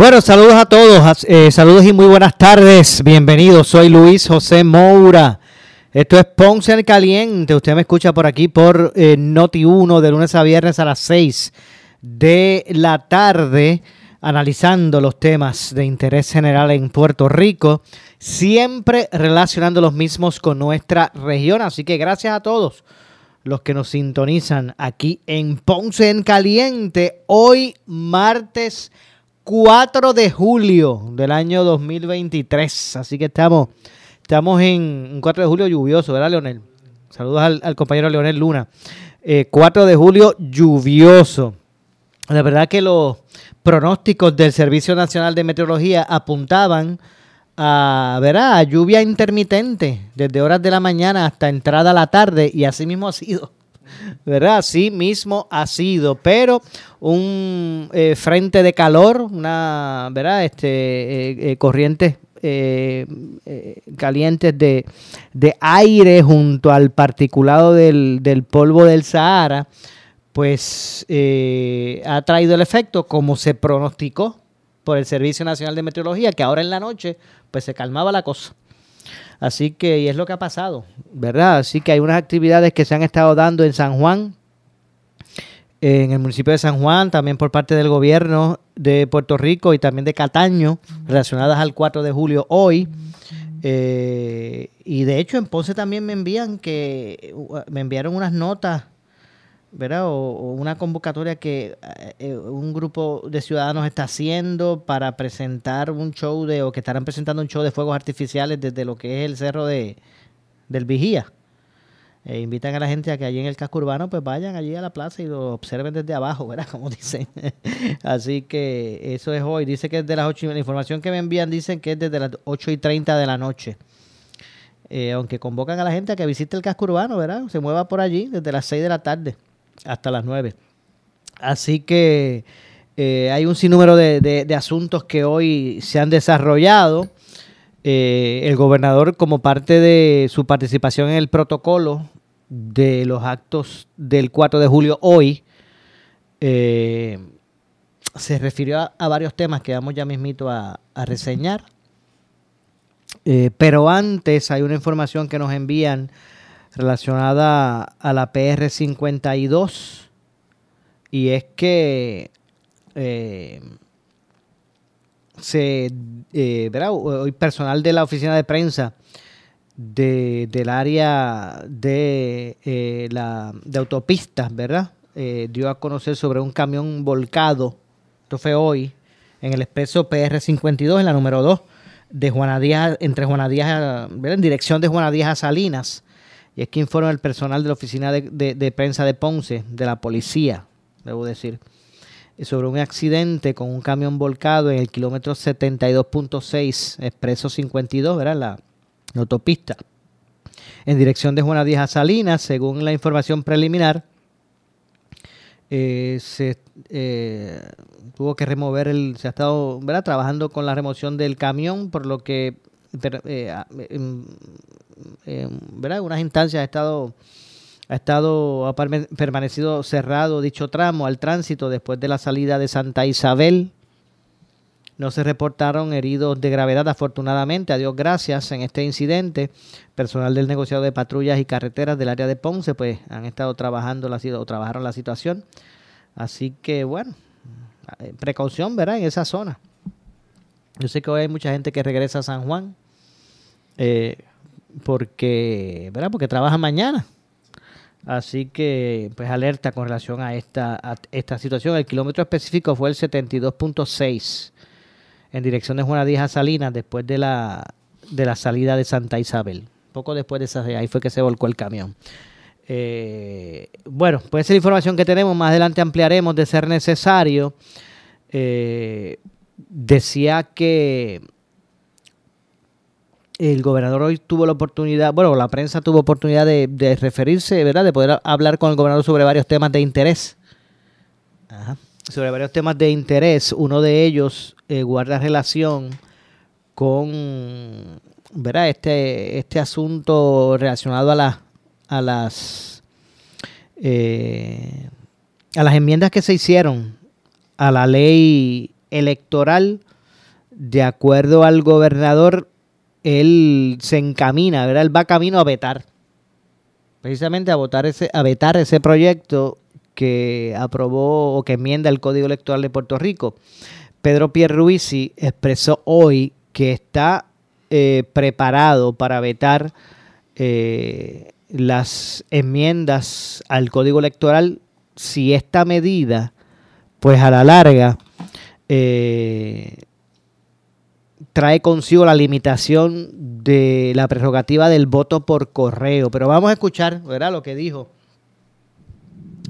Bueno, saludos a todos, eh, saludos y muy buenas tardes. Bienvenidos, soy Luis José Moura. Esto es Ponce en Caliente. Usted me escucha por aquí por eh, Noti 1 de lunes a viernes a las 6 de la tarde, analizando los temas de interés general en Puerto Rico, siempre relacionando los mismos con nuestra región. Así que gracias a todos los que nos sintonizan aquí en Ponce en Caliente, hoy martes 4 de julio del año 2023. Así que estamos Estamos en un 4 de julio lluvioso, ¿verdad, Leonel? Saludos al, compañero Leonel Luna. 4 eh, de julio lluvioso. La verdad que los pronósticos del Servicio Nacional de Meteorología apuntaban a, ¿verdad? a lluvia intermitente desde horas de la mañana hasta entrada a la tarde y así mismo ha sido. ¿Verdad? Así mismo ha sido, pero un eh, frente de calor, una, ¿verdad? Este, eh, eh, eh, calientes de, aire junto al particulado del, polvo del Sahara, pues eh, ha traído el efecto como se pronosticó por el Servicio Nacional de Meteorología, que ahora en la noche pues se calmaba la cosa. Así que, y es lo que ha pasado, ¿verdad? Así que hay unas actividades que se han estado dando en San Juan, en el municipio de San Juan, también por parte del gobierno de Puerto Rico y también de Cataño, relacionadas al 4 de julio hoy. Eh, y de hecho en Ponce también me envían que me enviaron unas notas, ¿verdad? O, una convocatoria que eh, un grupo de ciudadanos está haciendo para presentar un show de, o que estarán presentando un show de fuegos artificiales desde lo que es el cerro de del Vigía. Eh, invitan a la gente a que allí en el casco urbano pues vayan allí a la plaza y lo observen desde abajo, ¿verdad? Como dicen. Así que eso es hoy. Dice que es de las 8 y la información que me envían dicen que es desde las 8 y 30 de la noche. Eh, aunque convocan a la gente a que visite el casco urbano, ¿verdad? Se mueva por allí desde las 6 de la tarde hasta las 9. Así que eh, hay un sinnúmero de, de, asuntos que hoy se han desarrollado. Eh, el gobernador, como parte de su participación en el protocolo de los actos del 4 de julio hoy, eh, se refirió a, varios temas que vamos ya mismito a, reseñar. Eh, pero antes hay una información que nos envían relacionada a la PR52 y es que se, eh, Hoy personal de la oficina de prensa del área de, eh, la, de autopistas, ¿verdad? Eh, dio a conocer sobre un camión volcado, esto fue hoy, en el expreso PR52, en la número 2, de Juana Díaz, entre Juana Díaz, en dirección de Juana Díaz a Salinas. Y es que informa el personal de la oficina de prensa de Ponce, de la policía, debo decir sobre un accidente con un camión volcado en el kilómetro 72.6, expreso 52, ¿verdad? La, autopista, en dirección de Juana Díaz a Salinas, según la información preliminar. Eh, se eh, tuvo que remover el, se ha estado trabajando con la remoción del camión, por lo que eh, en, ¿verdad? unas instancias ha estado ha estado ha permanecido cerrado dicho tramo al tránsito después de la salida de Santa Isabel. No se reportaron heridos de gravedad, afortunadamente, a Dios gracias, en este incidente. Personal del negociado de patrullas y carreteras del área de Ponce, pues han estado trabajando la, o trabajaron la situación. Así que, bueno, eh, precaución, ¿verdad? En esa zona. Yo sé que hoy hay mucha gente que regresa a San Juan, eh, porque, ¿verdad? Porque trabaja mañana. Así que, pues alerta con relación a esta, esta situación. El kilómetro específico fue el 72.6 en dirección de Juana Díaz Salinas después de la, de la salida de Santa Isabel. Poco después de esa, ahí fue que se volcó el camión. Eh, bueno, pues esa es la información que tenemos. Más adelante ampliaremos de ser necesario. Eh, decía que el gobernador hoy tuvo la oportunidad, bueno, la prensa tuvo oportunidad de, referirse, ¿verdad? De poder hablar con el gobernador sobre varios temas de interés. Sobre varios temas de interés. Uno de ellos eh, guarda relación con, ¿verdad? Este, este asunto relacionado a, la, a las eh, a las enmiendas que se hicieron a la ley electoral, de acuerdo al gobernador, él se encamina, ¿verdad? Él va camino a vetar. Precisamente a votar ese, a vetar ese proyecto que aprobó o que enmienda el Código Electoral de Puerto Rico. Pedro Pierruisi expresó hoy que está eh, preparado para vetar eh, las enmiendas al Código Electoral si esta medida, pues a la larga, eh, trae consigo la limitación de la prerrogativa del voto por correo. Pero vamos a escuchar, ¿verdad? Lo que dijo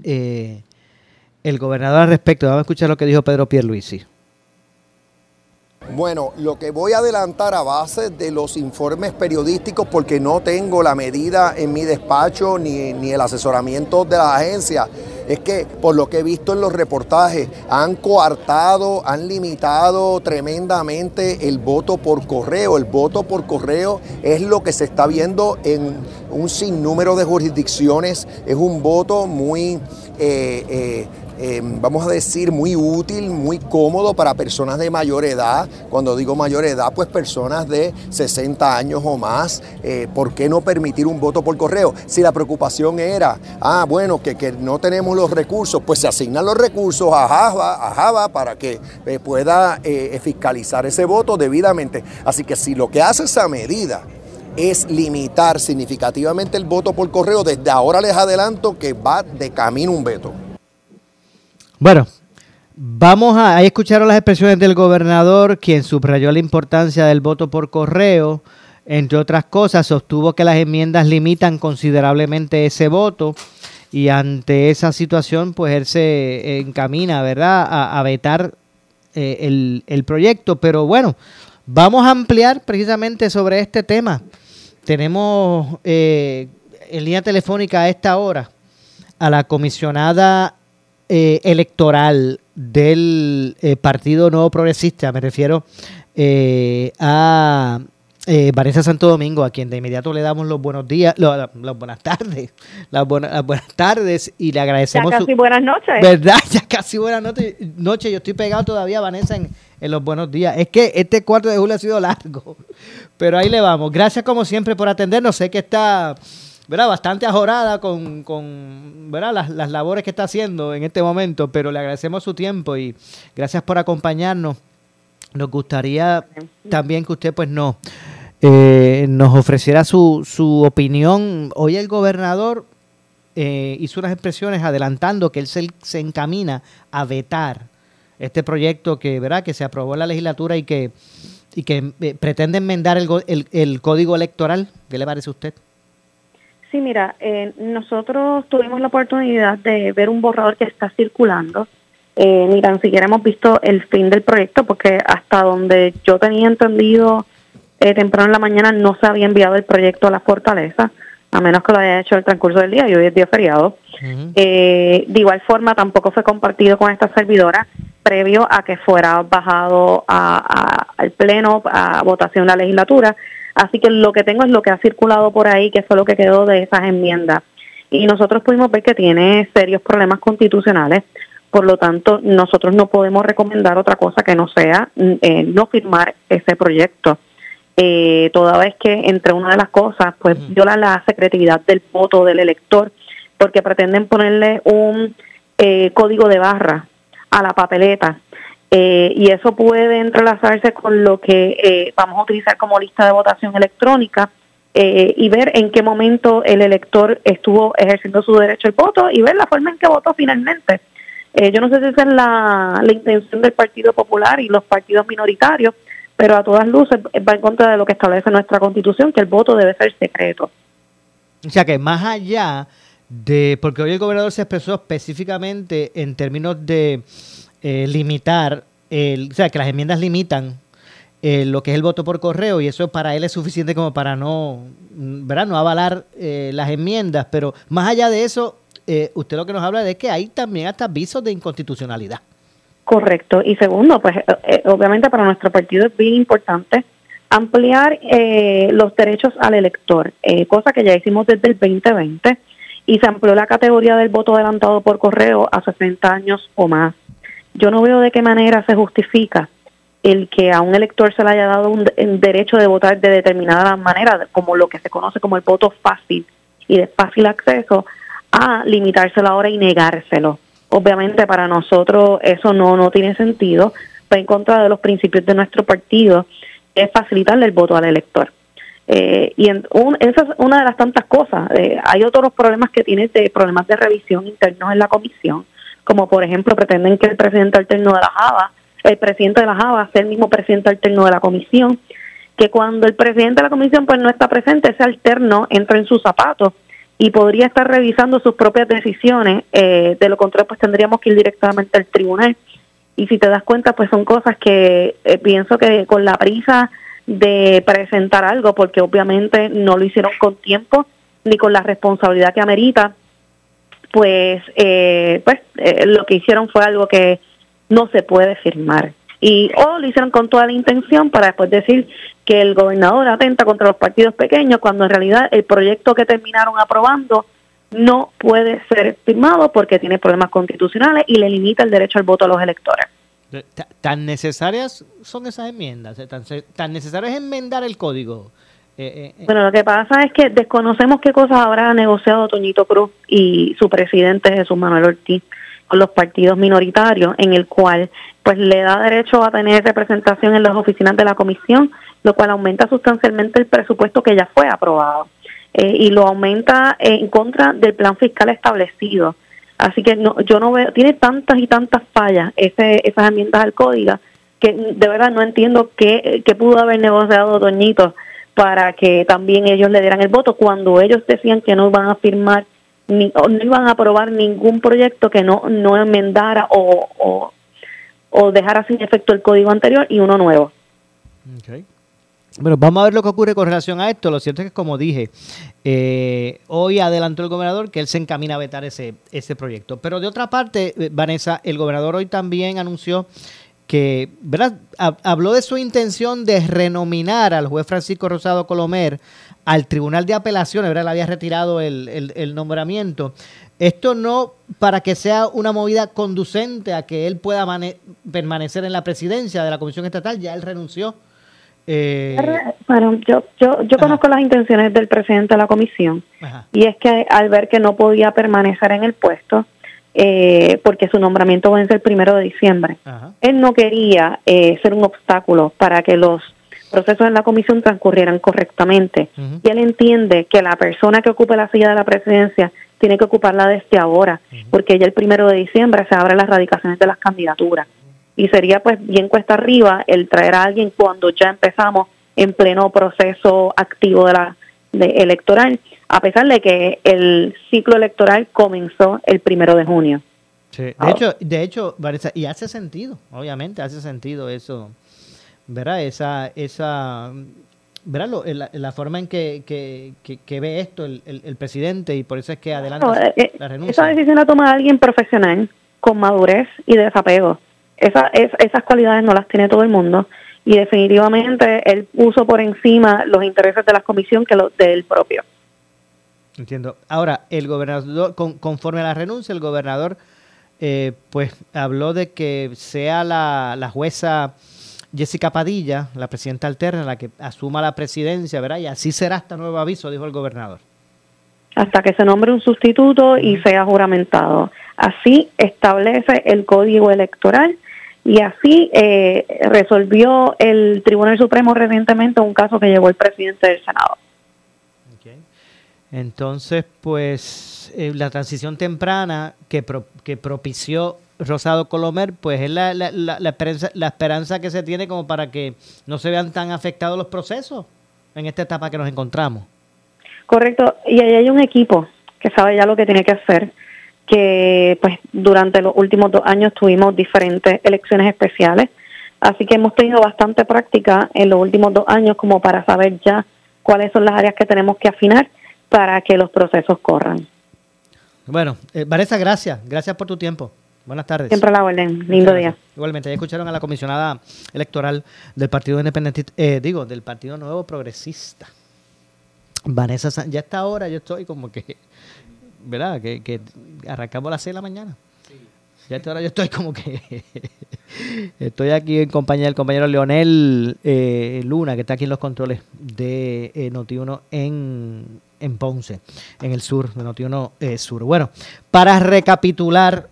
eh, el gobernador al respecto. Vamos a escuchar lo que dijo Pedro Pierluisi. Bueno, lo que voy a adelantar a base de los informes periodísticos, porque no tengo la medida en mi despacho ni, ni el asesoramiento de la agencia, es que por lo que he visto en los reportajes, han coartado, han limitado tremendamente el voto por correo. El voto por correo es lo que se está viendo en un sinnúmero de jurisdicciones. Es un voto muy... Eh, eh, Em, vamos a decir, muy útil, muy cómodo para personas de mayor edad. Cuando digo mayor edad, pues personas de 60 años o más. Eh, ¿Por qué no permitir un voto por correo? Si la preocupación era, ah, bueno, que, no tenemos los recursos, pues se asignan los recursos a Java, a Java para que eh, pueda eh, fiscalizar ese voto debidamente. Así que si lo que hace esa medida es limitar significativamente el voto por correo, desde ahora les adelanto que va de camino un veto. Bueno, vamos a, ahí escucharon las expresiones del gobernador, quien subrayó la importancia del voto por correo. Entre otras cosas, sostuvo que las enmiendas limitan considerablemente ese voto y ante esa situación, pues él se encamina, ¿verdad?, a, vetar eh, el, el, proyecto. Pero bueno, vamos a ampliar precisamente sobre este tema. Tenemos eh, en línea telefónica a esta hora a la comisionada eh, electoral del eh, Partido Nuevo Progresista, me refiero eh, a Vanessa Santo Domingo, a quien de inmediato le damos los buenos días, las buenas tardes, las buenas, buenas tardes y le agradecemos. Ya casi buenas noches. ¿Verdad? Ya casi buenas noches. Noche, yo estoy pegado todavía, Vanessa, en, en los buenos días. Es que este 4 de julio ha sido largo, pero ahí le vamos. Gracias como siempre por atendernos. Sé que está ¿verdad? bastante ajorada con, con ¿verdad? Las, las, labores que está haciendo en este momento, pero le agradecemos su tiempo y gracias por acompañarnos. Nos gustaría también que usted pues no eh, nos ofreciera su, su opinión. Hoy el gobernador eh, hizo unas expresiones adelantando que él se, se, encamina a vetar este proyecto que, ¿verdad? que se aprobó en la legislatura y que, y que eh, pretende enmendar el, el, el código electoral. ¿Qué le parece a usted? Sí, mira, eh, nosotros tuvimos la oportunidad de ver un borrador que está circulando. Eh, ni tan siquiera hemos visto el fin del proyecto porque hasta donde yo tenía entendido eh, temprano en la mañana no se había enviado el proyecto a la fortaleza, a menos que lo haya hecho el transcurso del día y hoy es día feriado. Eh, de igual forma tampoco fue compartido con esta servidora previo a que fuera bajado al pleno a votación de la legislatura Así que lo que tengo es lo que ha circulado por ahí, que fue lo que quedó de esas enmiendas. Y nosotros pudimos ver que tiene serios problemas constitucionales, por lo tanto, nosotros no podemos recomendar otra cosa que no sea mm, eh, no firmar ese proyecto. Eh, toda vez que entre una de las cosas, pues viola la secretividad del voto del elector, porque pretenden ponerle un eh, código de barra a la papeleta eh, y eso puede entrelazarse con lo que eh, vamos a utilizar como lista de votación electrónica eh, y ver en qué momento el elector estuvo ejerciendo su derecho al voto y ver la forma en que votó finalmente. yo no sé si esa es la, la intención del Partido Popular y los partidos minoritarios, pero a todas luces va en contra de lo que establece nuestra Constitución, que el voto debe ser secreto. O sea que más allá de, porque hoy el gobernador se expresó específicamente en términos de eh, limitar o sea, que las enmiendas limitan eh, lo que es el voto por correo y eso para él es suficiente como para no, ¿verdad? no avalar eh, las enmiendas, pero más allá de eso, eh, usted lo que nos habla de que hay también hasta avisos de inconstitucionalidad. Correcto. Y segundo, pues obviamente para nuestro partido es bien importante ampliar los derechos al elector, cosa que ya hicimos desde el 2020 y se amplió la categoría del voto adelantado por correo a 60 años o más. Yo no veo de qué manera se justifica el que a un elector se le haya dado un, derecho de votar de determinada manera, como lo que se conoce como el voto fácil y de fácil acceso, a limitárselo ahora y negárselo. Obviamente para nosotros eso no, no tiene sentido, va en contra de los principios de nuestro partido, es facilitarle el voto al elector. Eh, y esa es una de las tantas cosas. Eh, hay otros problemas que tiene de problemas de revisión internos en la comisión, como por ejemplo pretenden que el presidente alterno de la JAVA el presidente de la JAVA sea el mismo presidente alterno de la comisión, que cuando el presidente de la comisión pues no está presente, ese alterno entra en sus zapatos y podría estar revisando sus propias decisiones, eh, de lo contrario pues tendríamos que ir directamente al tribunal. Y si te das cuenta pues son cosas que eh, pienso que con la prisa de presentar algo, porque obviamente no lo hicieron con tiempo ni con la responsabilidad que amerita, pues, eh, pues lo que hicieron fue algo que no se puede firmar. Y o lo hicieron con toda la intención para después decir que el gobernador atenta contra los partidos pequeños, cuando en realidad el proyecto que terminaron aprobando no puede ser firmado porque tiene problemas constitucionales y le limita el derecho al voto a los electores. ¿Tan necesarias son esas enmiendas? ¿Tan, tan necesario es enmendar el código? Eh, eh, bueno, lo que pasa es que desconocemos qué cosas habrá negociado Toñito Cruz y su presidente Jesús Manuel Ortiz con los partidos minoritarios, en el cual pues le da derecho a tener representación en las oficinas de la comisión, lo cual aumenta sustancialmente el presupuesto que ya fue aprobado eh, y lo aumenta en contra del plan fiscal establecido. Así que no, yo no veo, tiene tantas y tantas fallas ese, esas enmiendas al código que de verdad no entiendo qué, qué pudo haber negociado Doñito para que también ellos le dieran el voto cuando ellos decían que no iban a firmar ni, no iban a aprobar ningún proyecto que no, no enmendara o, o, o dejara sin efecto el código anterior y uno nuevo. Bueno, vamos a ver lo que ocurre con relación a esto. Lo cierto es que, como dije, eh, hoy adelantó el gobernador que él se encamina a vetar ese, ese proyecto. Pero de otra parte, eh, Vanessa, el gobernador hoy también anunció que, ¿verdad? Habló de su intención de renominar al juez Francisco Rosado Colomer al Tribunal de Apelaciones, ¿verdad? Le había retirado el, nombramiento. Esto no para que sea una movida conducente a que él pueda permanecer en la presidencia de la Comisión Estatal, ya él renunció. Eh, bueno, yo, yo, yo conozco las intenciones del presidente de la comisión y es que al ver que no podía permanecer en el puesto, eh, porque su nombramiento vence el primero de diciembre, él no quería eh, ser un obstáculo para que los procesos en la comisión transcurrieran correctamente. Y él entiende que la persona que ocupe la silla de la presidencia tiene que ocuparla desde ahora, porque ya el primero de diciembre se abren las radicaciones de las candidaturas. Y sería pues bien cuesta arriba el traer a alguien cuando ya empezamos en pleno proceso activo de la de electoral, a pesar de que el ciclo electoral comenzó el primero de junio. de hecho, de hecho, y hace sentido, obviamente, hace sentido eso ¿verdad? Esa, esa ¿verdad? la, forma en que, que, ve esto el, el, presidente y por eso es que adelanta eh, eh, la renuncia. Esa decisión la toma alguien profesional, con madurez y desapego. Esa, es, esas cualidades no las tiene todo el mundo y definitivamente él puso por encima los intereses de la comisión que los del propio. Entiendo. Ahora, el gobernador, conforme a la renuncia, el gobernador eh, pues habló de que sea la, la jueza Jessica Padilla, la presidenta alterna, la que asuma la presidencia, ¿verdad? Y así será este nuevo aviso, dijo el gobernador. Hasta que se nombre un sustituto y sea juramentado. Así establece el código electoral y así eh, resolvió el Tribunal Supremo recientemente un caso que llevó el presidente del Senado. Entonces, pues eh, la transición temprana que, que propició Rosado Colomer, pues es la, la, la, esperanza, la esperanza que se tiene como para que no se vean tan afectados los procesos en esta etapa que nos encontramos. Correcto, y ahí hay un equipo que sabe ya lo que tiene que hacer, que pues durante los últimos dos años tuvimos diferentes elecciones especiales. Así que hemos tenido bastante práctica en los últimos dos años como para saber ya cuáles son las áreas que tenemos que afinar para que los procesos corran. Bueno, eh, Vanessa, gracias. Gracias por tu tiempo. Buenas tardes. Siempre la orden. Lindo día. Igualmente, ya escucharon a la comisionada electoral del Partido Independiente, eh, digo, del Partido Nuevo Progresista. Vanessa, ya está ahora yo estoy como que, ¿verdad? Que, que arrancamos a las 6 de la mañana. Ya esta hora yo estoy como que estoy aquí en compañía del compañero Leonel eh, Luna, que está aquí en los controles de eh, Notiuno en, en Ponce, en el sur, de Notiuno eh, Sur. Bueno, para recapitular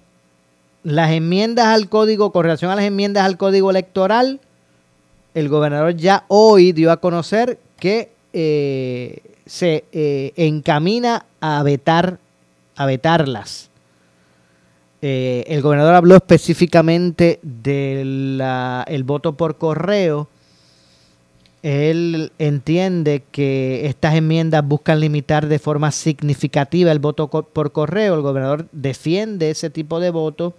las enmiendas al código, con relación a las enmiendas al código electoral, el gobernador ya hoy dio a conocer que eh, se eh, encamina a vetar, a vetarlas. Eh, el gobernador habló específicamente del el voto por correo. Él entiende que estas enmiendas buscan limitar de forma significativa el voto por correo. El gobernador defiende ese tipo de voto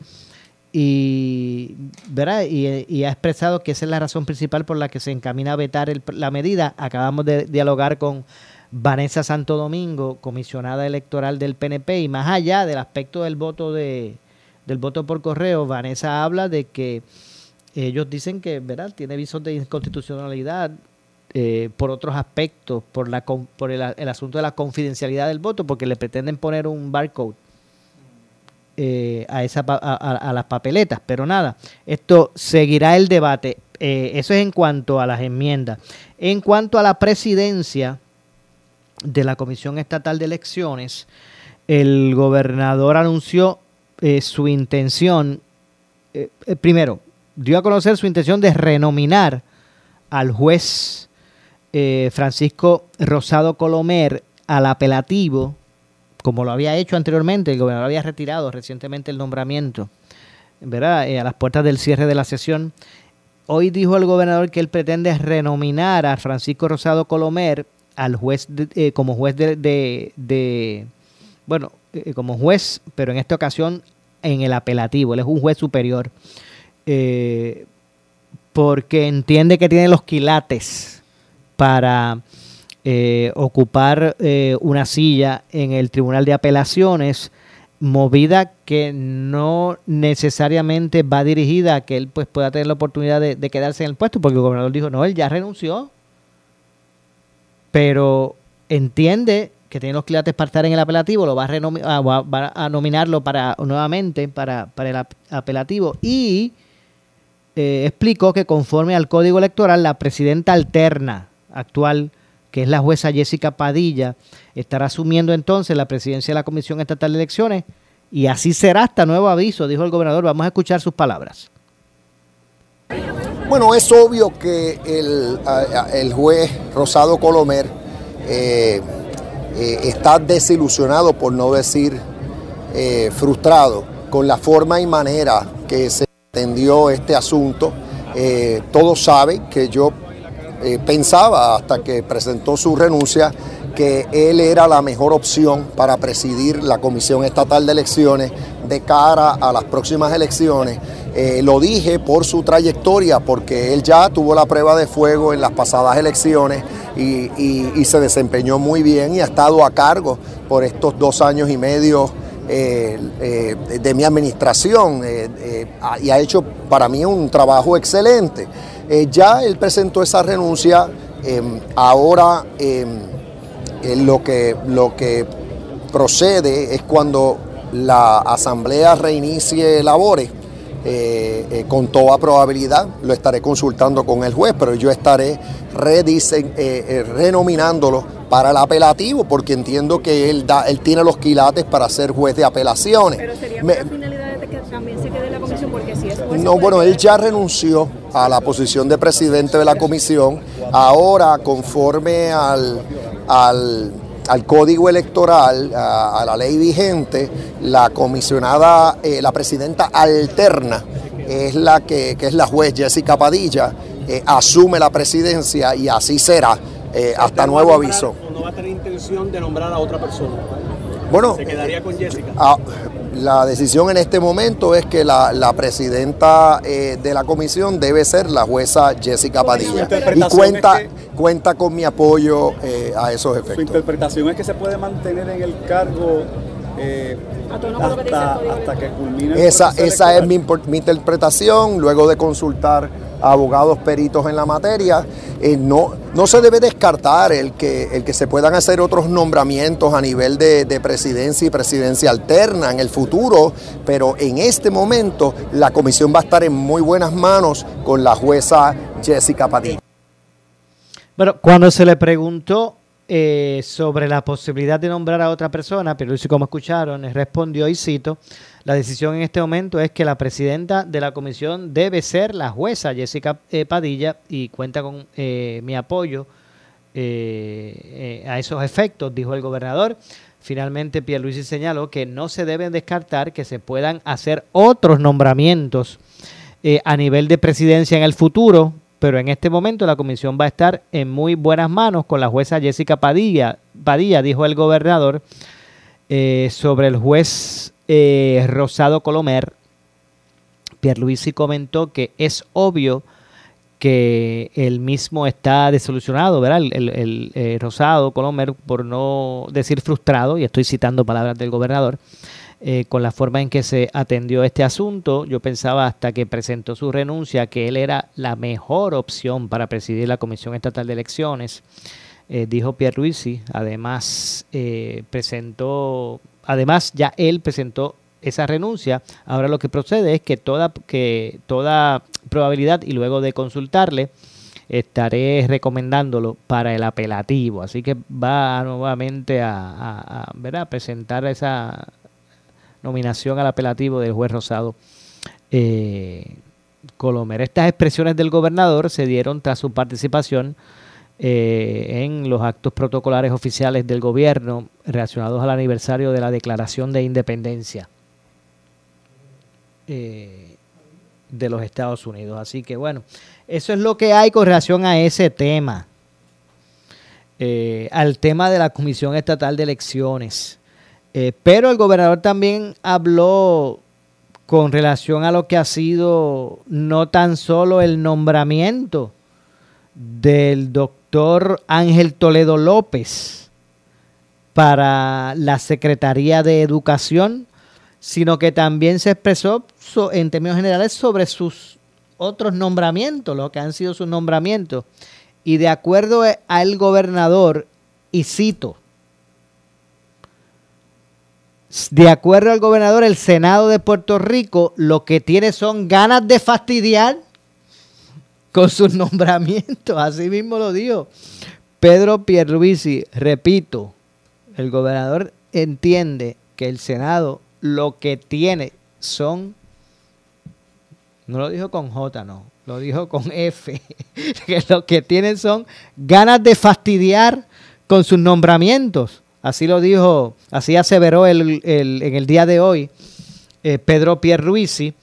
y, ¿verdad? y, y ha expresado que esa es la razón principal por la que se encamina a vetar el- la medida. Acabamos de dialogar con Vanessa Santo Domingo, comisionada electoral del PNP, y más allá del aspecto del voto de del voto por correo, Vanessa habla de que ellos dicen que verdad tiene visos de inconstitucionalidad eh, por otros aspectos, por la por el, asunto de la confidencialidad del voto, porque le pretenden poner un barcode eh, a, esa, a, las papeletas. Pero nada, esto seguirá el debate. Eh, eso es en cuanto a las enmiendas. En cuanto a la presidencia de la Comisión Estatal de Elecciones, el gobernador anunció su intención, primero, dio a conocer su intención de renominar al juez eh, Francisco Rosado Colomer al apelativo, como lo había hecho anteriormente, el gobernador había retirado recientemente el nombramiento, ¿verdad? Eh, a las puertas del cierre de la sesión. Hoy dijo el gobernador que él pretende renominar a Francisco Rosado Colomer al juez de- eh, como juez de, de- de- bueno, eh, como juez, pero en esta ocasión en el apelativo. Él es un juez superior. Porque entiende que tiene los quilates para eh, ocupar eh, una silla en el Tribunal de Apelaciones, movida que no necesariamente va dirigida a que él pues, pueda tener la oportunidad de, quedarse en el puesto, porque el gobernador dijo, no, él ya renunció, pero entiende que tiene los quilates para estar en el apelativo, lo va a, ah, va- va a nominarlo para nuevamente para, para el ap- apelativo. Y eh, explicó que conforme al código electoral, la presidenta alterna actual, que es la jueza Jessica Padilla, estará asumiendo entonces la presidencia de la Comisión Estatal de Elecciones y así será hasta nuevo aviso, dijo el gobernador. Vamos a escuchar sus palabras. Bueno, es obvio que el, el juez Rosado Colomer eh, eh, está desilusionado, por no decir eh, frustrado, con la forma y manera que se atendió este asunto. Todos saben que yo eh, pensaba hasta que presentó su renuncia que él era la mejor opción para presidir la Comisión Estatal de Elecciones de cara a las próximas elecciones. Eh, lo dije por su trayectoria, porque él ya tuvo la prueba de fuego en las pasadas elecciones y, y- se desempeñó muy bien y ha estado a cargo por estos dos años y medio eh, de mi administración y ha hecho para mí un trabajo excelente. Eh, ya él presentó esa renuncia, eh, ahora eh, eh, lo, que, lo que procede es cuando la asamblea reinicie labores. eh, eh, con toda probabilidad lo estaré consultando con el juez, pero yo estaré redisen- eh, renominándolo para el apelativo porque entiendo que él, da, él tiene los quilates para ser juez de apelaciones. Pero sería Me- finalidad de que también se quede en la comisión, porque si es juez, no, bueno, él ya renunció a la posición de presidente de la comisión. Ahora, conforme al, al, al código electoral, a, a la ley vigente, la comisionada, eh, la presidenta alterna es la que, que es la juez Jessica Padilla, eh, asume la presidencia y así será eh, hasta ¿No nuevo nombrar- aviso. No va a tener intención de nombrar a otra persona. Bueno, Se quedaría con Jessica. Ah, la decisión en este momento es que la, la presidenta eh, de la comisión debe ser la jueza Jessica Padilla. Y cuenta, cuenta con mi apoyo eh, a esos Su efectos. interpretación es que se puede mantener en el cargo eh, hasta, hasta que culmine el Esa, esa es mi, mi interpretación, luego de consultar abogados peritos en la materia. Eh, no, no se debe descartar el que, el que se puedan hacer otros nombramientos a nivel de, de presidencia y presidencia alterna en el futuro, pero en este momento la comisión va a estar en muy buenas manos con la jueza Jessica Padilla. Bueno, cuando se le preguntó eh, sobre la posibilidad de nombrar a otra persona, pero como escucharon, respondió y cito, la decisión en este momento es que la presidenta de la comisión debe ser la jueza Jessica eh, Padilla y cuenta con eh, mi apoyo eh, eh, a esos efectos, dijo el gobernador. Finalmente, Pierluisi señaló que no se deben descartar que se puedan hacer otros nombramientos a nivel de presidencia en el futuro, pero en este momento la comisión va a estar en muy buenas manos con la jueza Jessica Padilla, Padilla dijo el gobernador, eh, sobre el juez eh, Rosado Colomer. Pierluisi comentó que es obvio que el mismo está desolucionado, ¿verdad? El, eh, Rosado Colomer, por no decir frustrado, y estoy citando palabras del gobernador, eh, con la forma en que se atendió este asunto. Yo pensaba hasta que presentó su renuncia que él era la mejor opción para presidir la Comisión Estatal de Elecciones, eh, dijo Pierluisi. Además, eh, presentó, además ya él presentó esa renuncia. Ahora lo que procede es que toda, que toda probabilidad y luego de consultarle, estaré recomendándolo para el apelativo. Así que va nuevamente a, a- a, presentar esa nominación al apelativo del juez Rosado eh, Colomer. Estas expresiones del gobernador se dieron tras su participación eh, en los actos protocolares oficiales del gobierno relacionados al aniversario de la Declaración de Independencia eh, de los Estados Unidos. Así que bueno, eso es lo que hay con relación a ese tema. Eh, al tema de la Comisión Estatal de Elecciones. Eh, pero el gobernador también habló con relación a lo que ha sido no tan solo el nombramiento del doctor Ángel Toledo López para la Secretaría de Educación, sino que también se expresó en términos generales sobre sus otros nombramientos, lo que han sido sus nombramientos. Y de acuerdo al gobernador, y cito, de acuerdo al gobernador, el Senado de Puerto Rico lo que tiene son ganas de fastidiar con sus nombramientos. Así mismo lo dijo Pedro Pierluisi. Repito, el gobernador entiende que el Senado lo que tiene son, no lo dijo con J, no, lo dijo con F, que lo que tienen son ganas de fastidiar con sus nombramientos. Así lo dijo, así aseveró el, el- en el día de hoy eh, Pedro Pierluisi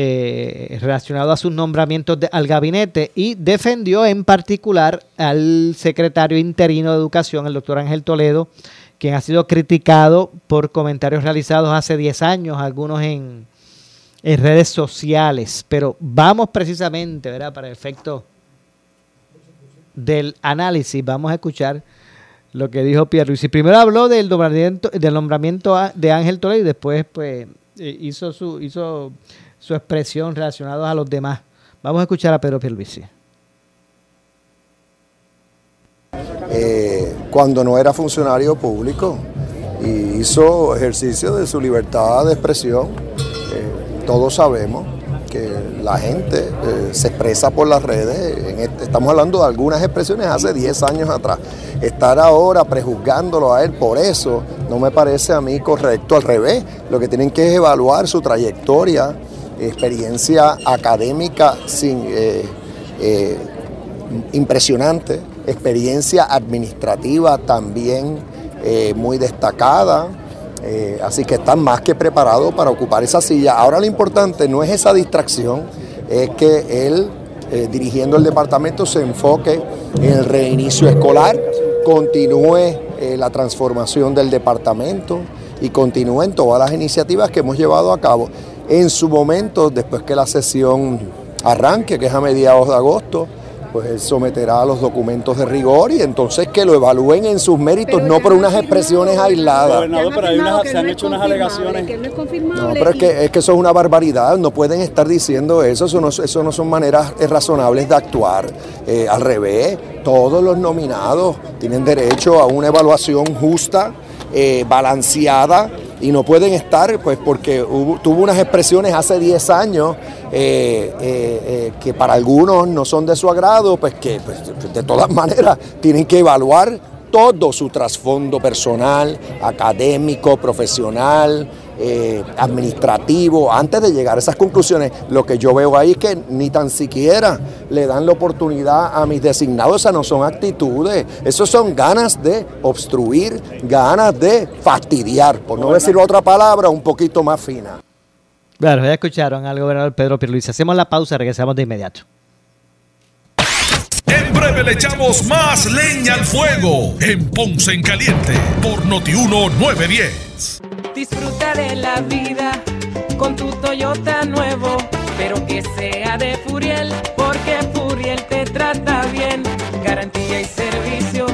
eh, relacionado a sus nombramientos al gabinete y defendió en particular al secretario interino de Educación, el doctor Ángel Toledo, quien ha sido criticado por comentarios realizados hace 10 años, algunos en, en redes sociales. Pero vamos precisamente, ¿verdad? Para el efecto del análisis, vamos a escuchar lo que dijo Pierluisi. Primero habló del nombramiento, del nombramiento de Ángel Toledo y después pues eh, hizo su hizo su expresión relacionada a los demás. Vamos a escuchar a Pedro Pierluisi. eh, cuando no era funcionario público y hizo ejercicio de su libertad de expresión. Eh, todos sabemos la gente eh, se expresa por las redes. Este- estamos hablando de algunas expresiones hace 10 años atrás. Estar ahora prejuzgándolo a él por eso no me parece a mí correcto. Al revés, lo que tienen que es evaluar su trayectoria, experiencia académica sin, eh, eh, impresionante, experiencia administrativa también muy destacada, eh, así que están más que preparados para ocupar esa silla. Ahora lo importante no es esa distracción, es que él, eh, dirigiendo el departamento, se enfoque en el reinicio escolar, continúe eh, la transformación del departamento, y continúen todas las iniciativas que hemos llevado a cabo. En su momento, después que la sesión arranque, que es a mediados de agosto, pues él someterá los documentos de rigor y entonces que lo evalúen en sus méritos, no por unas expresiones aisladas. Gobernador, pero hay unas, se han hecho unas alegaciones. No, pero es que, es que eso es una barbaridad, no pueden estar diciendo eso, eso no, eso no son maneras razonables de actuar. Eh, al revés, todos los nominados tienen derecho a una evaluación justa, eh, balanceada y no pueden estar, pues porque tuvo unas expresiones hace 10 años eh, eh, eh, que para algunos no son de su agrado, pues que pues, de todas maneras tienen que evaluar todo su trasfondo personal, académico, profesional, administrativo, antes de llegar a esas conclusiones. Lo que yo veo ahí es que ni tan siquiera le dan la oportunidad a mis designados, esas no son actitudes, esos son ganas de obstruir, ganas de fastidiar, por no decir otra palabra un poquito más fina. Claro, ya escucharon al gobernador Pedro Pierluisi. Hacemos la pausa, regresamos de inmediato. En breve le echamos más leña al fuego en Ponce en Caliente por Notiuno 910. Disfruta de la vida con tu Toyota nuevo, pero que sea de Furiel, porque Furiel te trata bien. Garantía y servicio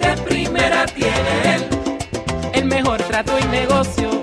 de primera tiene él. El mejor trato y negocio,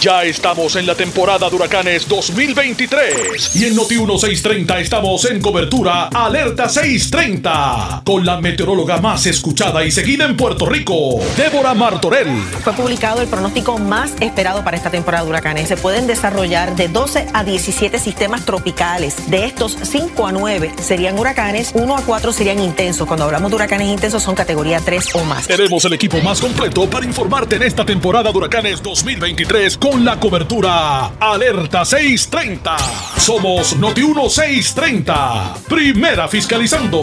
Ya estamos en la temporada de huracanes 2023 y en Noti 1630 estamos en cobertura Alerta 630 con la meteoróloga más escuchada y seguida en Puerto Rico, Débora Martorell. Fue publicado el pronóstico más esperado para esta temporada de huracanes. Se pueden desarrollar de 12 a 17 sistemas tropicales. De estos, 5 a 9 serían huracanes, 1 a 4 serían intensos. Cuando hablamos de huracanes intensos son categoría 3 o más. Tenemos el equipo más completo para informarte en esta temporada de huracanes 2023 con la cobertura Alerta 630. Somos Noti 630. Primera fiscalizando.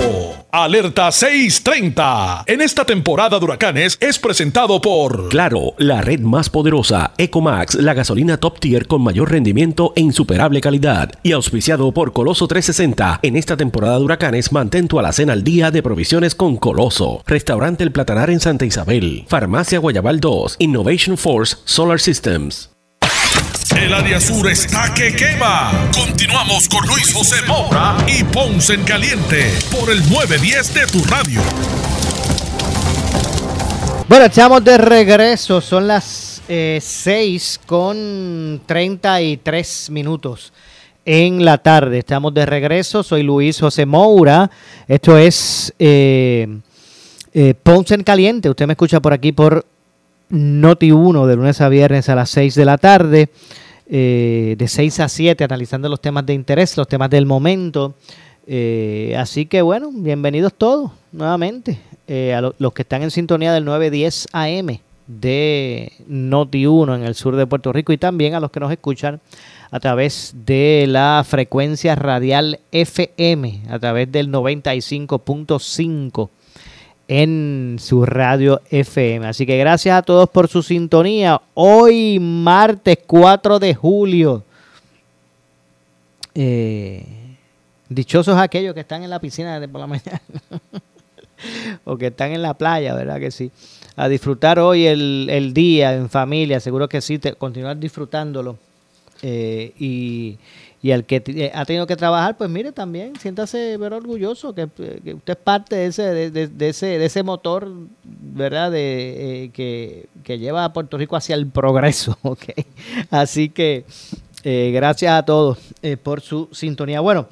Alerta 630. En esta temporada huracanes es presentado por Claro, la red más poderosa, Ecomax, la gasolina top tier con mayor rendimiento e insuperable calidad. Y auspiciado por Coloso 360. En esta temporada de huracanes mantén tu alacena al día de provisiones con Coloso. Restaurante El Platanar en Santa Isabel. Farmacia Guayabal 2. Innovation Force Solar Systems. El área sur está que quema. Continuamos con Luis José Moura y Ponce en Caliente por el 910 de tu radio. Bueno, estamos de regreso. Son las 6 con 33 minutos en la tarde. Estamos de regreso. Soy Luis José Moura. Esto es eh, eh, Ponce en Caliente. Usted me escucha por aquí por Noti 1 de lunes a viernes a las 6 de la tarde. Eh, de 6 a 7 analizando los temas de interés, los temas del momento. Eh, así que bueno, bienvenidos todos nuevamente eh, a lo- los que están en sintonía del 910 AM de Noti 1 en el sur de Puerto Rico y también a los que nos escuchan a través de la frecuencia radial FM, a través del 95.5 en su radio FM. Así que gracias a todos por su sintonía. Hoy, martes 4 de julio. Eh, dichosos aquellos que están en la piscina desde por la mañana. o que están en la playa, ¿verdad que sí? A disfrutar hoy el, día en familia, seguro que sí, continuar disfrutándolo. Eh, y, y al que eh, ha tenido que trabajar, pues mire también, siéntase ver orgulloso que, usted es parte de ese, de, ese, de ese motor, ¿verdad? De, eh, que, lleva a Puerto Rico hacia el progreso, ¿ok? Así que gracias a todos por su sintonía. Bueno,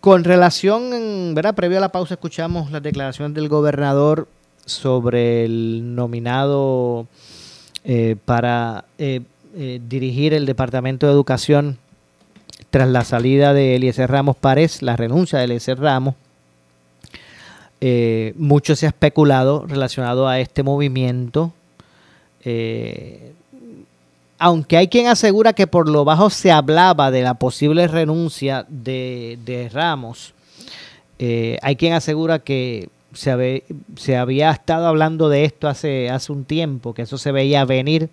con relación, ¿verdad? Previo a la pausa escuchamos la declaración del gobernador sobre el nominado eh, para eh, eh, dirigir el Departamento de Educación tras la salida de Eliezer Ramos Párez, la renuncia de Eliezer Ramos. mucho se ha especulado relacionado a este movimiento aunque hay quien asegura que por lo bajo se hablaba de la posible renuncia de, Ramos, eh, hay quien asegura que se, se, había estado hablando de esto hace, hace un tiempo, que eso se veía venir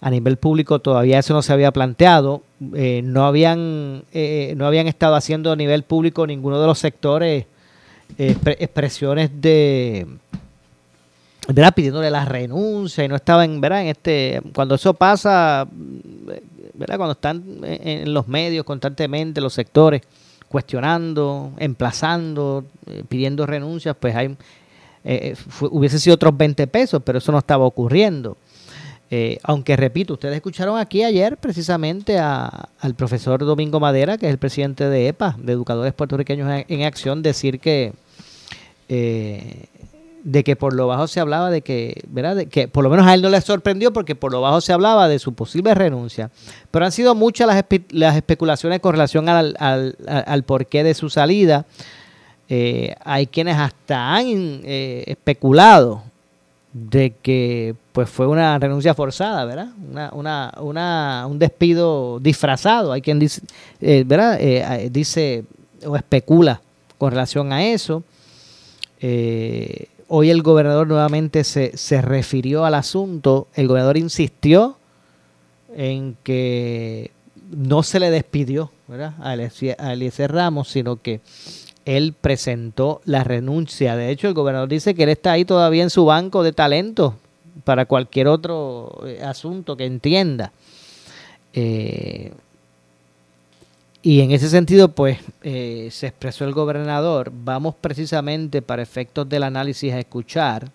a nivel público, todavía eso no se había planteado, eh, no, habían, eh, no habían estado haciendo a nivel público ninguno de los sectores expresiones de ¿verdad? pidiéndole la renuncia y no estaba en, ¿verdad? en este cuando eso pasa, ¿verdad? cuando están en los medios constantemente los sectores cuestionando, emplazando, eh, pidiendo renuncias, pues hay eh, eh, hubiese sido otros 20 pesos, pero eso no estaba ocurriendo. Aunque repito, ustedes escucharon aquí ayer precisamente al profesor Domingo Madera, que es el presidente de EPA, de Educadores Puertorriqueños en, Acción, decir que de que por lo bajo se hablaba de que, ¿verdad? Que por lo menos a él no le sorprendió porque por lo bajo se hablaba de su posible renuncia. Pero han sido muchas las, especulaciones con relación al, al, porqué de su salida. Eh, hay quienes hasta han eh, especulado de que pues fue una renuncia forzada, ¿verdad? Una, una, una, un despido disfrazado. Hay quien dice, eh, ¿verdad? dice o especula con relación a eso. Eh, Hoy el gobernador nuevamente se, se refirió al asunto. El gobernador insistió en que no se le despidió ¿verdad? a Eliezer Ramos, sino que él presentó la renuncia. De hecho, el gobernador dice que él está ahí todavía en su banco de talentos para cualquier otro eh, asunto que entienda. Eh, y en ese sentido, pues, eh, se expresó el gobernador. Vamos precisamente para efectos del análisis a escuchar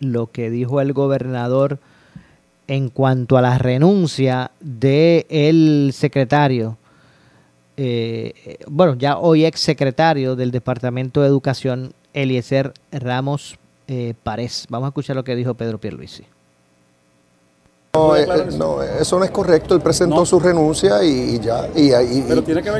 lo que dijo el gobernador en cuanto a la renuncia del el secretario, bueno, ya hoy ex secretario del Departamento de Educación, Eliezer Ramos eh. Vamos a escuchar lo que dijo Pedro Pierluisi. No, eh, no, eso no es correcto. Él presentó su renuncia y, ya. Y,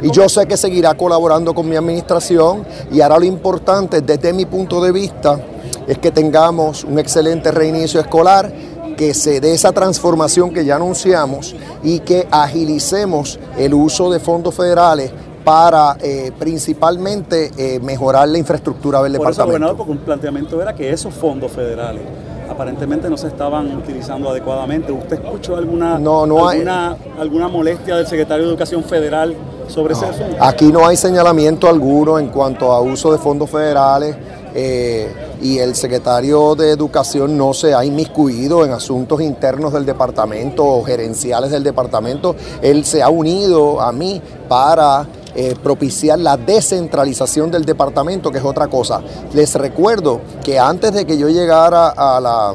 y yo sé que seguirá colaborando con mi administración. Y ahora lo importante, desde mi punto de vista, es que tengamos un excelente reinicio escolar, que se dé esa transformación que ya anunciamos y que agilicemos el uso de fondos federales para eh, principalmente eh, mejorar la infraestructura del Por departamento. porque un planteamiento era que esos fondos federales aparentemente no se estaban utilizando adecuadamente. ¿Usted escuchó alguna, alguna, alguna molestia del secretario de Educación Federal sobre ese asunto? Aquí no hay señalamiento alguno en cuanto a uso de fondos federales. Eh, y el secretario de Educación no se ha inmiscuido en asuntos internos del departamento o gerenciales del departamento. Él se ha unido a mí para eh, propiciar la descentralización del departamento, que es otra cosa. Les recuerdo que antes de que yo llegara a la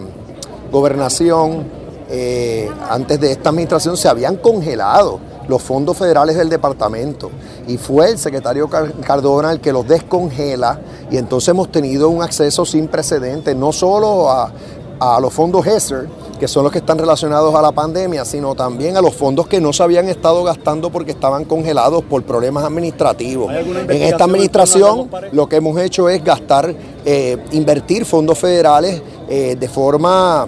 gobernación, eh, antes de esta administración, se habían congelado los fondos federales del departamento y fue el secretario Cardona el que los descongela y entonces hemos tenido un acceso sin precedentes, no solo a, a los fondos HESER, que son los que están relacionados a la pandemia, sino también a los fondos que no se habían estado gastando porque estaban congelados por problemas administrativos. En esta administración lo que hemos hecho es gastar, eh, invertir fondos federales eh, de forma...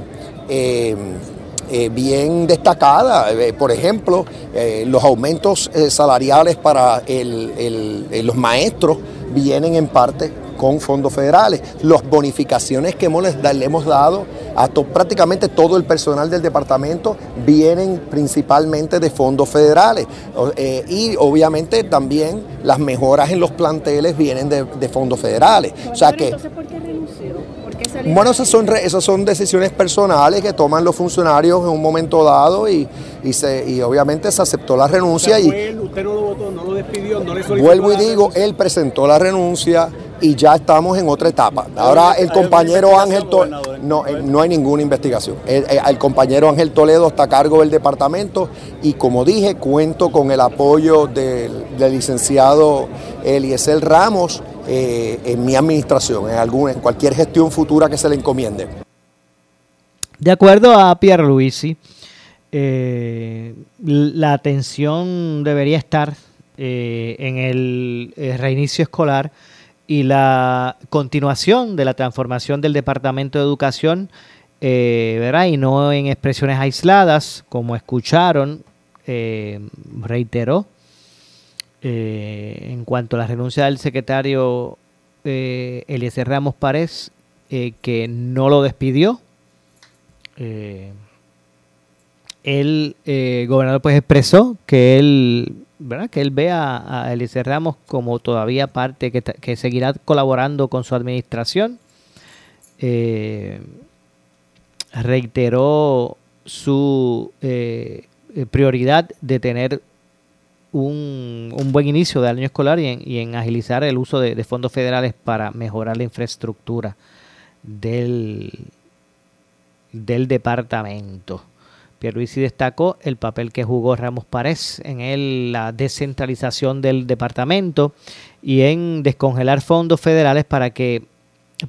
Eh, bien destacada. por ejemplo, los aumentos salariales para los maestros vienen en parte con fondos federales. Las bonificaciones que hemos, le hemos dado a prácticamente todo el personal del departamento vienen principalmente de fondos federales. Eh, y obviamente también las mejoras en los planteles vienen de, fondos federales. O sea que... ¿por qué Bueno, esas son, esas son decisiones personales que toman los funcionarios en un momento dado y, y, se, y obviamente se aceptó la renuncia. y, usted no lo votó, no lo despidió, no le Vuelvo y digo, él presentó la renuncia y ya estamos en otra etapa. Ahora el compañero Ángel Toledo, no, eh, no hay ninguna investigación. El, el, compañero Ángel Toledo está a cargo del departamento y como dije, cuento con el apoyo del, del licenciado Eliezer Ramos eh, en mi administración, en, alguna, en cualquier gestión futura que se le encomiende. De acuerdo a Pierre Luisi, eh, la atención debería estar eh, en el, reinicio escolar y la continuación de la transformación del Departamento de Educación, ¿verdad? y no en expresiones aisladas, como escucharon, reiteró eh, en cuanto a la renuncia del secretario eh, Eliezer Ramos Párez, eh, que no lo despidió. Eh, el gobernador pues expresó que él, ¿verdad? que él ve a, a Eliezer Ramos como todavía parte que, que seguirá colaborando con su administración. reiteró su prioridad de tener un, buen inicio del año escolar y en, agilizar el uso de, fondos federales para mejorar la infraestructura del, del departamento. Pierluisi destacó el papel que jugó Ramos Párez en la descentralización del departamento y en descongelar fondos federales para que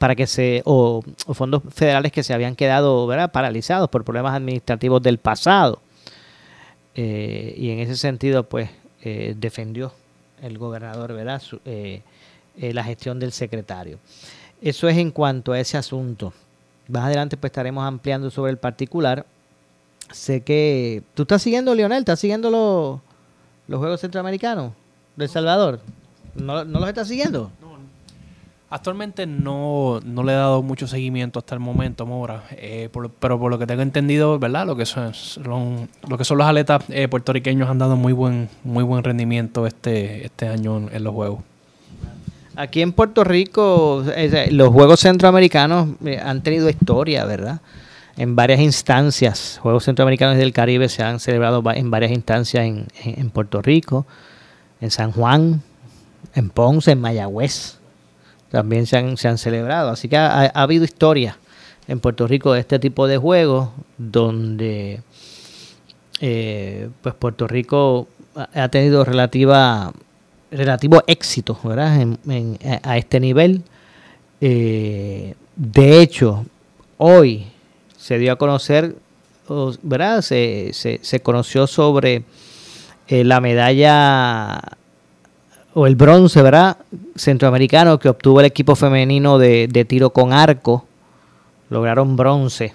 para que se o, fondos federales que se habían quedado paralizados por problemas administrativos del pasado eh, y en ese sentido pues eh, defendió el gobernador ¿verdad? Eh, eh, la gestión del secretario. Eso es en cuanto a ese asunto. Más adelante pues estaremos ampliando sobre el particular. Sé que tú estás siguiendo, Lionel, estás siguiendo los, Juegos Centroamericanos de El Salvador. ¿No, ¿No los estás siguiendo? Actualmente no, no, le he dado mucho seguimiento hasta el momento, Mora, eh, pero por lo que tengo entendido, ¿verdad? Lo que son, lo que son los atletas eh, puertorriqueños han dado muy buen, muy buen rendimiento este, este año en, los Juegos. Aquí en Puerto Rico, los Juegos Centroamericanos eh, han tenido historia, ¿verdad? En varias instancias. Juegos Centroamericanos del Caribe se han celebrado en varias instancias en, en Puerto Rico, en San Juan, en Ponce, en Mayagüez también se han, se han celebrado. Así que ha, habido historia en Puerto Rico de este tipo de juegos donde eh, pues Puerto Rico ha tenido relativa relativo éxito ¿verdad? En, a este nivel. Eh, de hecho, hoy se dio a conocer, ¿verdad? Se, se, se conoció sobre eh, la medalla o el bronce, ¿verdad? Centroamericano que obtuvo el equipo femenino de, tiro con arco. Lograron bronce.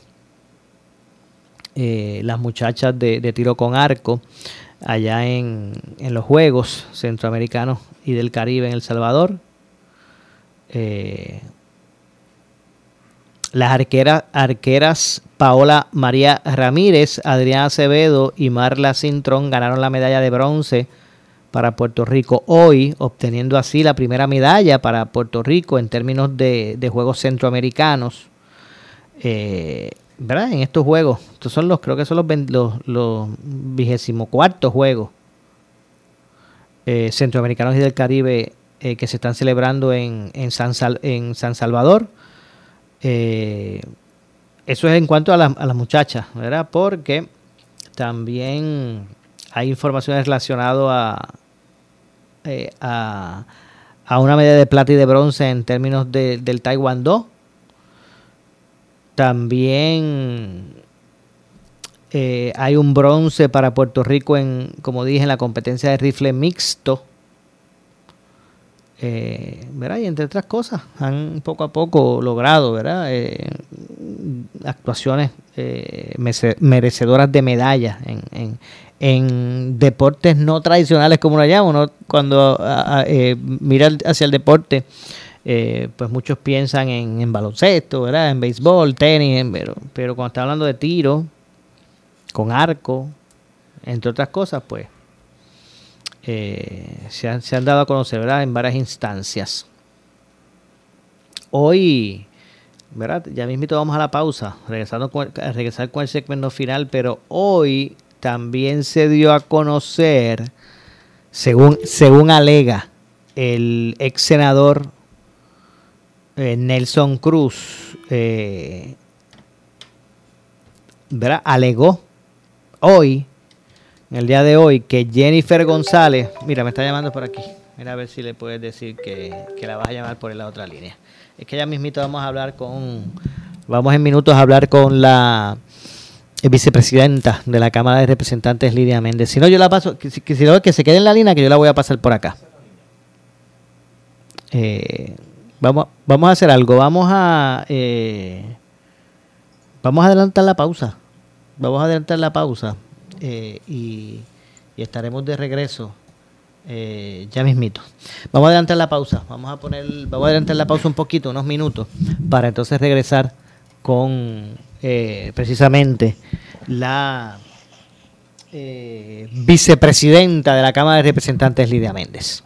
Eh, las muchachas de, tiro con arco allá en, los Juegos Centroamericanos y del Caribe en El Salvador. Eh, las arqueras, arqueras Paola María Ramírez, Adriana Acevedo y Marla Cintrón ganaron la medalla de bronce para Puerto Rico hoy, obteniendo así la primera medalla para Puerto Rico en términos de, Juegos Centroamericanos. Eh, ¿Verdad? En estos juegos, estos son los, creo que son los, los, vigésimo cuartos juegos eh, centroamericanos y del Caribe eh, que se están celebrando en, en, San, en San Salvador. eso es en cuanto a, a las muchachas, ¿verdad? Porque también hay informaciones relacionadas a, eh, a, una medalla de plata y de bronce en términos de, del Taekwondo. También eh, hay un bronce para Puerto Rico en, como dije, en la competencia de rifle mixto. Eh, Y entre otras cosas, han poco a poco logrado, ¿verdad? Actuaciones merecedoras de medallas en deportes no tradicionales como lo llamamos, cuando eh, mira hacia el deporte eh, pues muchos piensan en, baloncesto, ¿verdad? En béisbol, tenis, pero, pero cuando está hablando de tiro, con arco, entre otras cosas, pues eh, se, han, se, han, dado a conocer, ¿verdad? En varias instancias. Hoy, ¿verdad? Ya mismito vamos a la pausa, regresando con, regresar con el segmento final, pero hoy también se dio a conocer, según, según alega el ex senador eh, Nelson Cruz, eh, alegó hoy, en el día de hoy, que Jennifer González, mira, me está llamando por aquí, mira a ver si le puedes decir que, la vas a llamar por la otra línea. Es que ya mismito vamos a hablar con, vamos en minutos a hablar con la vicepresidenta de la Cámara de Representantes, Lidia Méndez. Si no, yo la paso, que, que, que se quede en la línea, que yo la voy a pasar por acá. Eh, Vamos, vamos a hacer algo. Vamos a. Eh, vamos a adelantar la pausa. Vamos a adelantar la pausa. Eh, y, estaremos de regreso. Eh, ya mismito. Vamos a adelantar la pausa. Vamos a poner. Vamos a adelantar la pausa un poquito, unos minutos. Para entonces regresar con precisamente la vicepresidenta de la Cámara de Representantes, Lidia Méndez.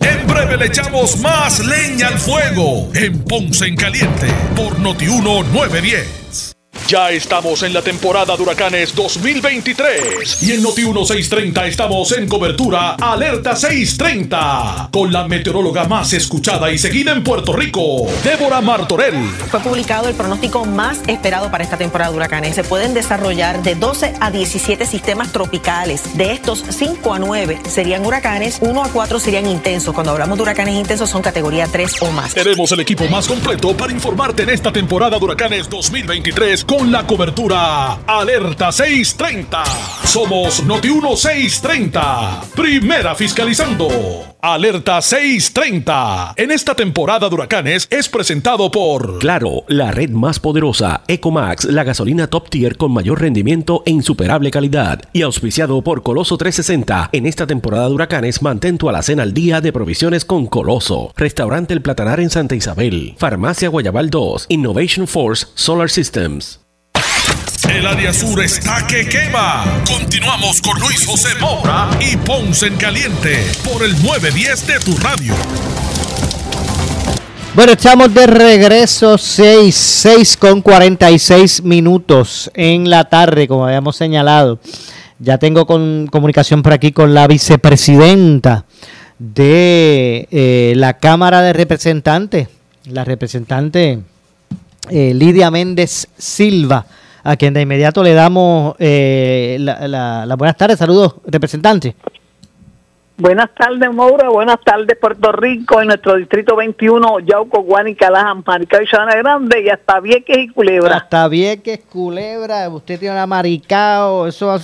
En breve le echamos más leña al fuego en Ponce en Caliente por Notiuno 910. Ya estamos en la temporada de huracanes 2023 y en Noti 1630 estamos en cobertura Alerta 630 con la meteoróloga más escuchada y seguida en Puerto Rico, Débora Martorell. Fue publicado el pronóstico más esperado para esta temporada de huracanes. Se pueden desarrollar de 12 a 17 sistemas tropicales. De estos, 5 a 9 serían huracanes, 1 a 4 serían intensos. Cuando hablamos de huracanes intensos son categoría 3 o más. Tenemos el equipo más completo para informarte en esta temporada de huracanes 2023 con la cobertura Alerta 630. Somos Noti 630. Primera fiscalizando. Alerta 630. En esta temporada de huracanes es presentado por Claro, la red más poderosa, Ecomax, la gasolina top tier con mayor rendimiento e insuperable calidad. Y auspiciado por Coloso 360. En esta temporada de huracanes mantén tu alacena al día de provisiones con Coloso. Restaurante El Platanar en Santa Isabel. Farmacia Guayabal 2. Innovation Force Solar Systems. El área sur está que quema. Continuamos con Luis José Moura y Ponce en Caliente por el 910 de tu radio. Bueno, estamos de regreso 6, 6 con 46 minutos en la tarde, como habíamos señalado. Ya tengo comunicación por aquí con la vicepresidenta de eh, la Cámara de Representantes, la representante eh, Lidia Méndez Silva a quien de inmediato le damos eh, la, la, buenas tardes. Saludos, representante. Buenas tardes, Moura. Buenas tardes, Puerto Rico, en nuestro distrito 21, Yauco, Guanica, Lajan, Maricao y Sabana Grande, y hasta Vieques y Culebra. Hasta Vieques, Culebra. Usted tiene una Maricao, eso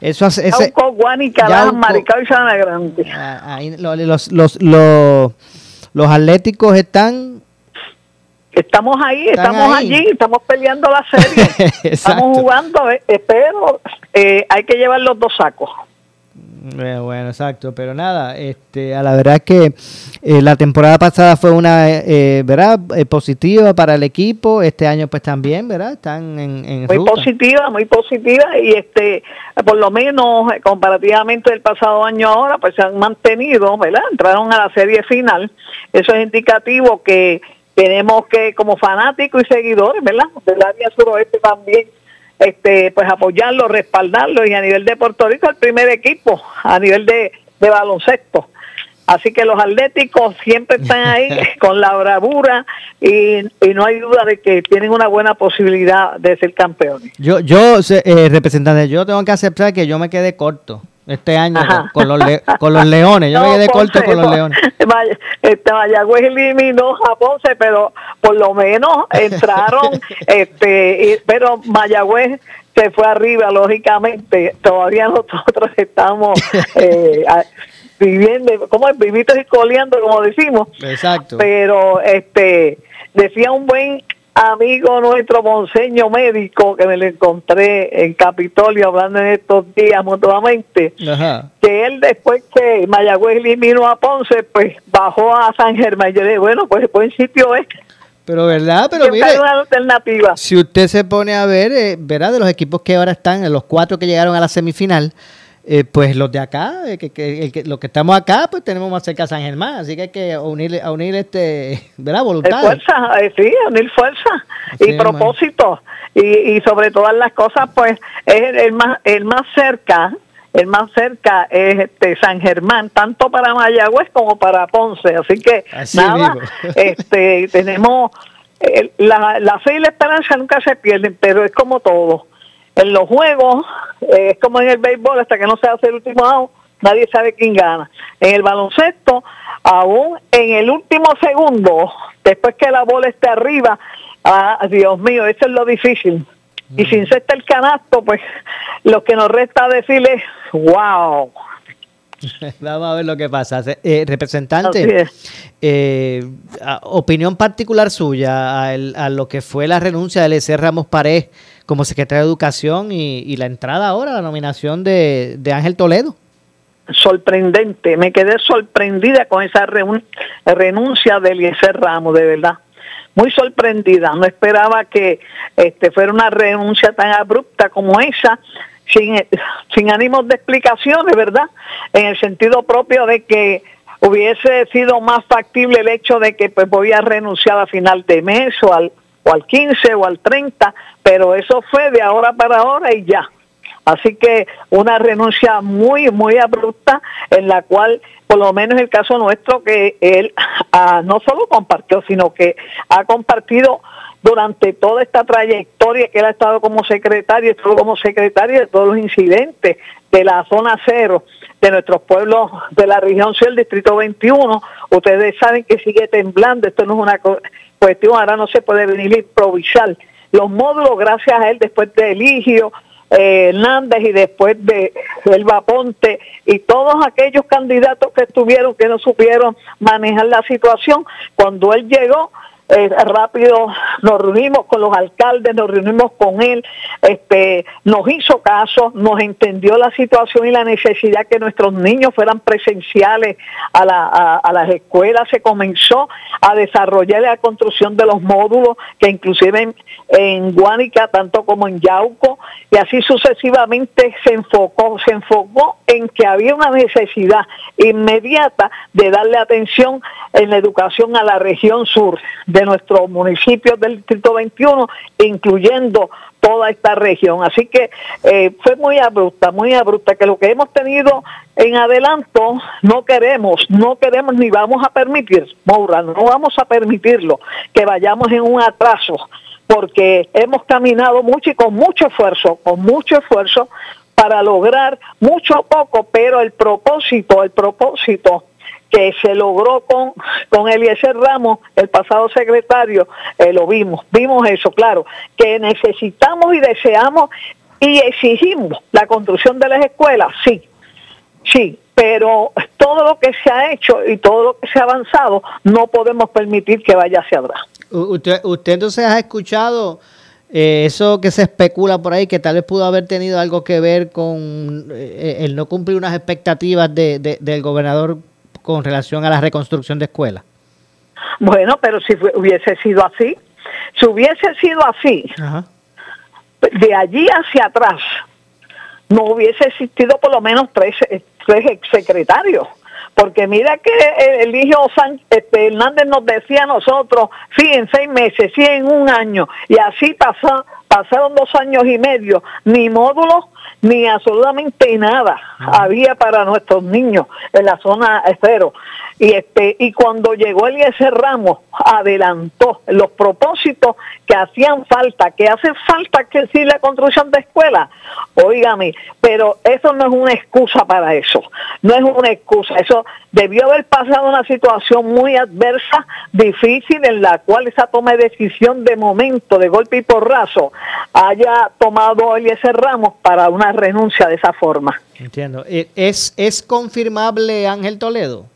eso hace, Yauco, Guanica, Lajan, Maricao y Sabana Grande. Ah, ahí, los, los, los, los atléticos están Estamos ahí, estamos allí, estamos peleando la serie, estamos jugando, eh, pero eh, hay que llevar los dos sacos. Bueno, exacto, pero nada, este, a la verdad que eh, la temporada pasada fue una, ¿verdad? positiva para el equipo, este año pues también, ¿verdad? Están en, muy positiva, muy positiva y este, por lo menos comparativamente del pasado año ahora, pues se han mantenido, ¿verdad? Entraron a la serie final, eso es indicativo que tenemos que, como fanáticos y seguidores, ¿verdad? Del área suroeste también, este, pues apoyarlo, respaldarlo y a nivel de Puerto Rico el primer equipo, a nivel de, baloncesto. Así que los atléticos siempre están ahí con la bravura y, y, no hay duda de que tienen una buena posibilidad de ser campeones. Yo, yo eh, representante, yo tengo que aceptar que yo me quedé corto este año con, los con los leones. Yo me quedé corto con los leones. Este Mayagüez eliminó a Ponce, pero por lo menos entraron, este, pero Mayagüez se fue arriba, lógicamente. Todavía nosotros estamos eh, viviendo, como vivitos y coleando, como decimos. Exacto. Pero este decía un buen amigo nuestro, Monseño Médico, que me lo encontré en Capitolio hablando en estos días mutuamente, que él después que Mayagüez eliminó a Ponce, pues bajó a San Germán. Yo le dije, bueno, pues buen sitio es. Pero verdad, pero mire, alternativa. si usted se pone a ver, eh, verá de los equipos que ahora están, los cuatro que llegaron a la semifinal, eh, pues los de acá, eh, que, los que estamos acá, pues tenemos más cerca a San Germán, así que hay que unir, a unir este, ¿verdad? Voluntad. Fuerza, eh, sí, unir fuerza y propósito. Y, y sobre todas las cosas, pues es el, más, el más cerca, el más cerca es este San Germán, tanto para Mayagüez como para Ponce. Así que nada, este, tenemos la, la fe y la esperanza nunca se pierden, pero es como todo en los juegos, eh, es como en el béisbol, hasta que no se hace el último out, nadie sabe quién gana. En el baloncesto, aún en el último segundo, después que la bola esté arriba, ah, Dios mío, eso es lo difícil. Y sin ser el canasto, pues lo que nos resta decirle, wow. Vamos a ver lo que pasa. Eh, representante, eh, opinión particular suya a, a, lo que fue la renuncia de L.C. Ramos Pared como secretario de Educación y, la entrada ahora, la nominación de, Ángel Toledo. Sorprendente, me quedé sorprendida con esa renuncia de Eliezer Ramos, de verdad. Muy sorprendida, no esperaba que este fuera una renuncia tan abrupta como esa, sin, sin ánimos de explicaciones, ¿verdad? En el sentido propio de que hubiese sido más factible el hecho de que pues voy a renunciar a final de mes o al, o al 15 o al 30, pero eso fue de ahora para ahora y ya. Así que una renuncia muy, muy abrupta en la cual, por lo menos en el caso nuestro, que él ah, no solo compartió, sino que ha compartido durante toda esta trayectoria que él ha estado como secretario, estuvo como secretario de todos los incidentes de la zona cero de nuestros pueblos de la región sur, el distrito 21. Ustedes saben que sigue temblando, esto no es una cuestión, ahora no se puede venir a improvisar. Los módulos, gracias a él, después de Eligio, eh, Hernández y después de Elba Ponte y todos aquellos candidatos que estuvieron que no supieron manejar la situación, cuando él llegó, eh, rápido nos reunimos con los alcaldes, nos reunimos con él, este, nos hizo caso, nos entendió la situación y la necesidad que nuestros niños fueran presenciales a, la, a, las escuelas, se comenzó a desarrollar la construcción de los módulos, que inclusive en, en Guánica, tanto como en Yauco, y así sucesivamente se enfocó, se enfocó en que había una necesidad inmediata de darle atención en la educación a la región sur nuestros municipios del Distrito 21, incluyendo toda esta región. Así que eh, fue muy abrupta, muy abrupta, que lo que hemos tenido en adelanto no queremos, no queremos ni vamos a permitir, Moura, no vamos a permitirlo, que vayamos en un atraso, porque hemos caminado mucho y con mucho esfuerzo, con mucho esfuerzo para lograr mucho poco, pero el propósito, el propósito que se logró con, con Eliezer Ramos, el pasado secretario, eh, lo vimos, vimos eso, claro, que necesitamos y deseamos y exigimos la construcción de las escuelas, sí, sí, pero todo lo que se ha hecho y todo lo que se ha avanzado no podemos permitir que vaya hacia atrás. Usted, usted entonces ha escuchado eh, eso que se especula por ahí, que tal vez pudo haber tenido algo que ver con eh, el no cumplir unas expectativas de, del gobernador con relación a la reconstrucción de escuelas? Bueno, pero si hubiese sido así, si hubiese sido así, de allí hacia atrás, no hubiese existido por lo menos tres, tres secretarios. Porque mira que el hijo este, Hernández nos decía a nosotros, sí, en seis meses, sí, en un año, y así pasó, pasaron dos años y medio, ni módulos ni absolutamente nada había para nuestros niños en la zona cero. Y este y cuando llegó Eliezer Ramos, adelantó los propósitos que hacían falta, que hace falta que sí la construcción de escuelas. Óigame, pero eso no es una excusa para eso. No es una excusa. Eso debió haber pasado una situación muy adversa, difícil, en la cual esa toma de decisión de momento, de golpe y porrazo, haya tomado Eliezer Ramos para una renuncia de esa forma. Entiendo. Eh, ¿Es, es confirmable Ángel Toledo?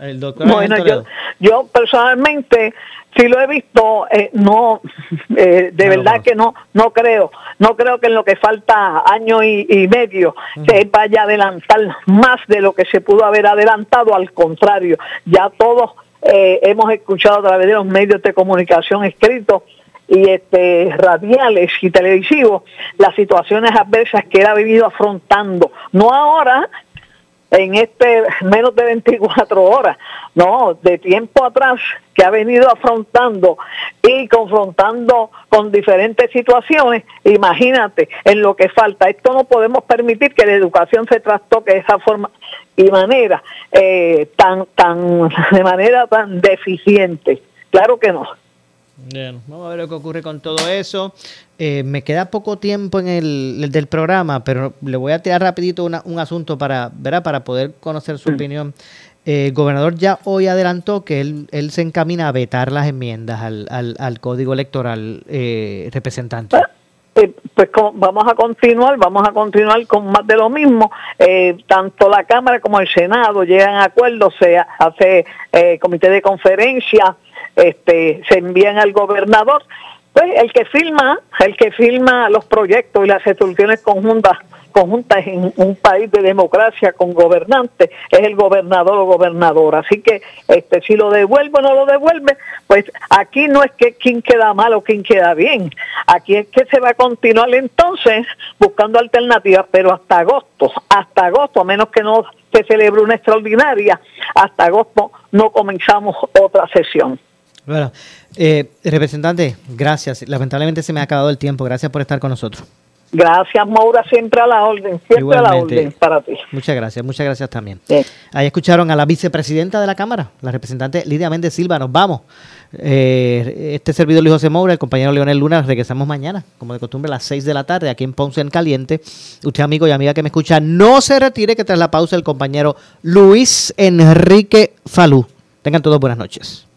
El doctor bueno, yo, yo personalmente si lo he visto, eh, no, eh, de verdad que no, no creo, no creo que en lo que falta año y, medio se vaya a adelantar más de lo que se pudo haber adelantado, al contrario, ya todos eh, hemos escuchado a través de los medios de comunicación escritos y este radiales y televisivos las situaciones adversas que él ha venido afrontando, no ahora, en este menos de 24 horas, no, de tiempo atrás que ha venido afrontando y confrontando con diferentes situaciones, imagínate en lo que falta. Esto no podemos permitir que la educación se trastoque de esa forma y manera eh, tan tan de manera tan deficiente. Claro que no. Bien, vamos a ver lo que ocurre con todo eso. Eh, me queda poco tiempo en el, del programa, pero le voy a tirar rapidito un asunto para, ¿verdad? para poder conocer su opinión. Eh, el gobernador ya hoy adelantó que él, él se encamina a vetar las enmiendas al, al, código electoral eh, representante. pues vamos a continuar, vamos a continuar con más de lo mismo. tanto la Cámara como el Senado llegan a acuerdos, se hace comité de conferencia, este, se envían al gobernador. Pues el que firma, el que firma los proyectos y las resoluciones conjuntas conjuntas en un país de democracia con gobernantes es el gobernador o gobernadora. Así que este si lo devuelve o no lo devuelve, pues aquí no es que quién queda mal o quién queda bien. Aquí es que se va a continuar entonces buscando alternativas, pero hasta agosto, hasta agosto, a menos que no se celebre una extraordinaria, hasta agosto no comenzamos otra sesión. Bueno, eh, representante, gracias. Lamentablemente se me ha acabado el tiempo. Gracias por estar con nosotros. Gracias, Maura, siempre a la orden, siempre a la orden para ti. Muchas gracias, muchas gracias también. Ahí escucharon a la vicepresidenta de la Cámara, la representante Lidia Méndez Silva. Nos vamos. Eh, este servidor Luis José Moura, el compañero Leonel Luna, regresamos mañana, como de costumbre, a las 6 de la tarde, aquí en Ponce en Caliente. Usted, amigo y amiga que me escucha, no se retire, que tras la pausa el compañero Luis Enrique Falú. Tengan todos buenas noches.